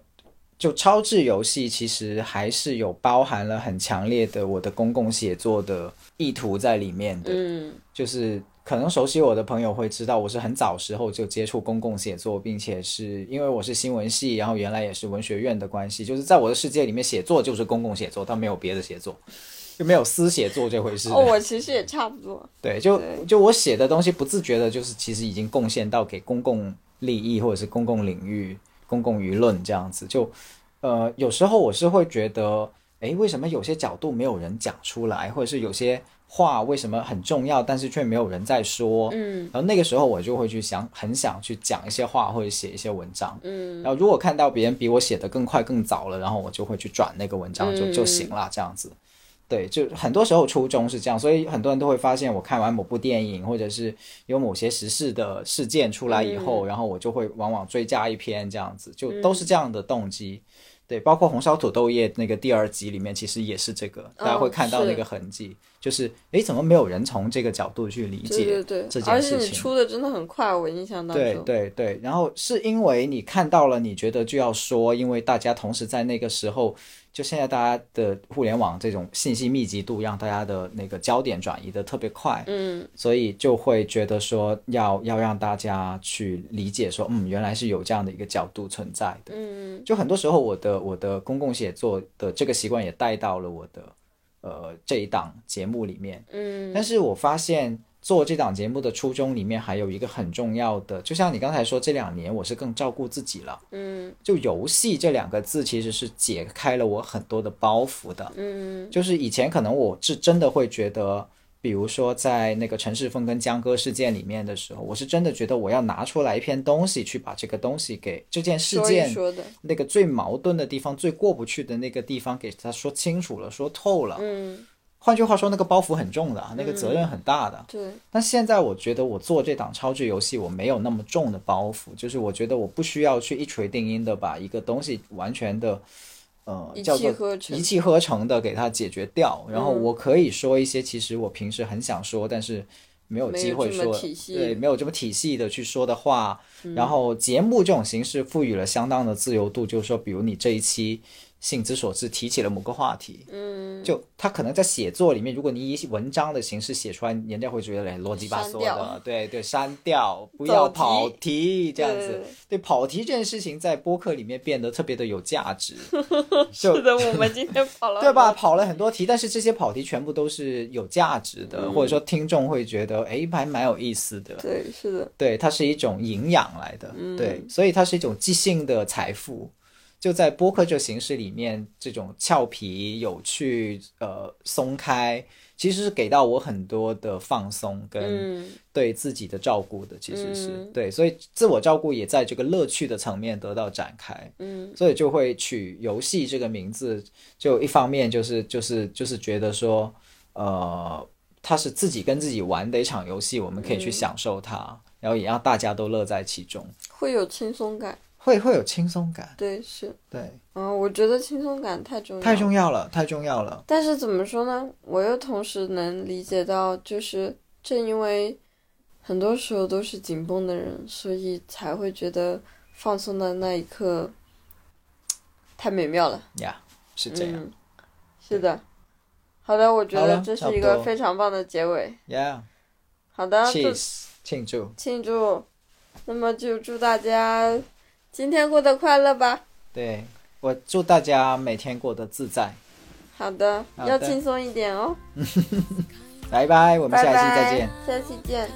就超智游戏其实还是有包含了很强烈的我的公共写作的意图在里面的，嗯就是可能熟悉我的朋友会知道，我是很早时候就接触公共写作，并且是因为我是新闻系，然后原来也是文学院的关系，就是在我的世界里面，写作就是公共写作，但没有别的写作，就没有私写作这回事。哦，我其实也差不多。对，就对就我写的东西，不自觉的，就是其实已经贡献到给公共利益或者是公共领域、公共舆论这样子。就呃，有时候我是会觉得，诶，为什么有些角度没有人讲出来，或者是有些话为什么很重要，但是却没有人在说。嗯然后那个时候我就会去想，很想去讲一些话或者写一些文章。嗯然后如果看到别人比我写的更快更早了，然后我就会去转那个文章就、嗯就行了，这样子。对，就很多时候初衷是这样，所以很多人都会发现，我看完某部电影，或者是有某些时事的事件出来以后，然后我就会往往追加一篇这样子，就都是这样的动机。对，包括红烧土豆叶那个第二集里面，其实也是这个，大家会看到那个痕迹，就是诶，怎么没有人从这个角度去理解对对这对，而且你件事情？出的真的很快，我印象当对中。对对，然后是因为你看到了，你觉得就要说，因为大家同时在那个时候，就现在大家的互联网这种信息密集度，让大家的那个焦点转移的特别快，嗯所以就会觉得说要要让大家去理解说，嗯，原来是有这样的一个角度存在的。嗯就很多时候，我的我的公共写作的这个习惯也带到了我的呃这一档节目里面。嗯但是我发现做这档节目的初衷里面还有一个很重要的，就像你刚才说，这两年我是更照顾自己了。嗯就游戏这两个字其实是解开了我很多的包袱的。嗯就是以前可能我是真的会觉得，比如说在那个陈世峰跟江歌事件里面的时候，我是真的觉得我要拿出来一篇东西去把这个东西给这件事件说的，那个最矛盾的地方、最过不去的那个地方给他说清楚了、说透了。嗯换句话说，那个包袱很重的，那个责任很大的。对，但现在我觉得我做这档超智游戏，我没有那么重的包袱，就是我觉得我不需要去一锤定音的把一个东西完全的，呃，一叫做气呵成一气呵成的给它解决掉。然后嗯我可以说一些其实我平时很想说，但是没有机会说，对，没有这么体系的去说的话。嗯然后节目这种形式赋予了相当的自由度，就是说，比如你这一期兴之所至提起了某个话题，嗯就他可能在写作里面，如果你以文章的形式写出来，人家会觉得哎逻辑巴嗦的，对对，删掉，不要跑题这样子对。对，跑题这件事情在播客里面变得特别的有价值，就是的，我们今天跑了，对吧？？跑了很多题，但是这些跑题全部都是有价值的，嗯或者说听众会觉得哎还蛮有意思的。对，是的，对，它是一种营养来的，嗯对，所以它是一种即兴的财富。就在播客这形式里面，这种俏皮、有趣、呃松开，其实是给到我很多的放松跟嗯。对自己的照顾的，其实是、嗯。对，所以自我照顾也在这个乐趣的层面得到展开。嗯。所以就会取游戏这个名字，就一方面就是就是就是觉得说，呃，它是自己跟自己玩的一场游戏，我们可以去嗯。享受它，然后也让大家都乐在其中，会有轻松感，会会有轻松感，对，是，对，嗯，我觉得轻松感太重要，太重要了，太重要了，但是怎么说呢？我又同时能理解到，就是正因为很多时候都是紧绷的人，所以才会觉得放松的那一刻太美妙了。呀、是这样、嗯，是的。好的，我觉得这是一个非常棒的结尾。y e a 好的，h 祝庆祝，庆祝，那么就祝大家今天过得快乐吧。对我祝大家每天过得自在，好的，好的要轻松一点哦。拜拜，我们下期再拜见。，下期见。